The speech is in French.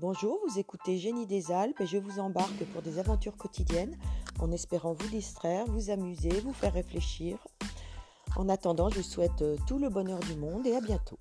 Bonjour, vous écoutez Génie des Alpes et je vous embarque pour des aventures quotidiennes en espérant vous distraire, vous amuser, vous faire réfléchir. En attendant, je vous souhaite euh, tout le bonheur du monde et à bientôt.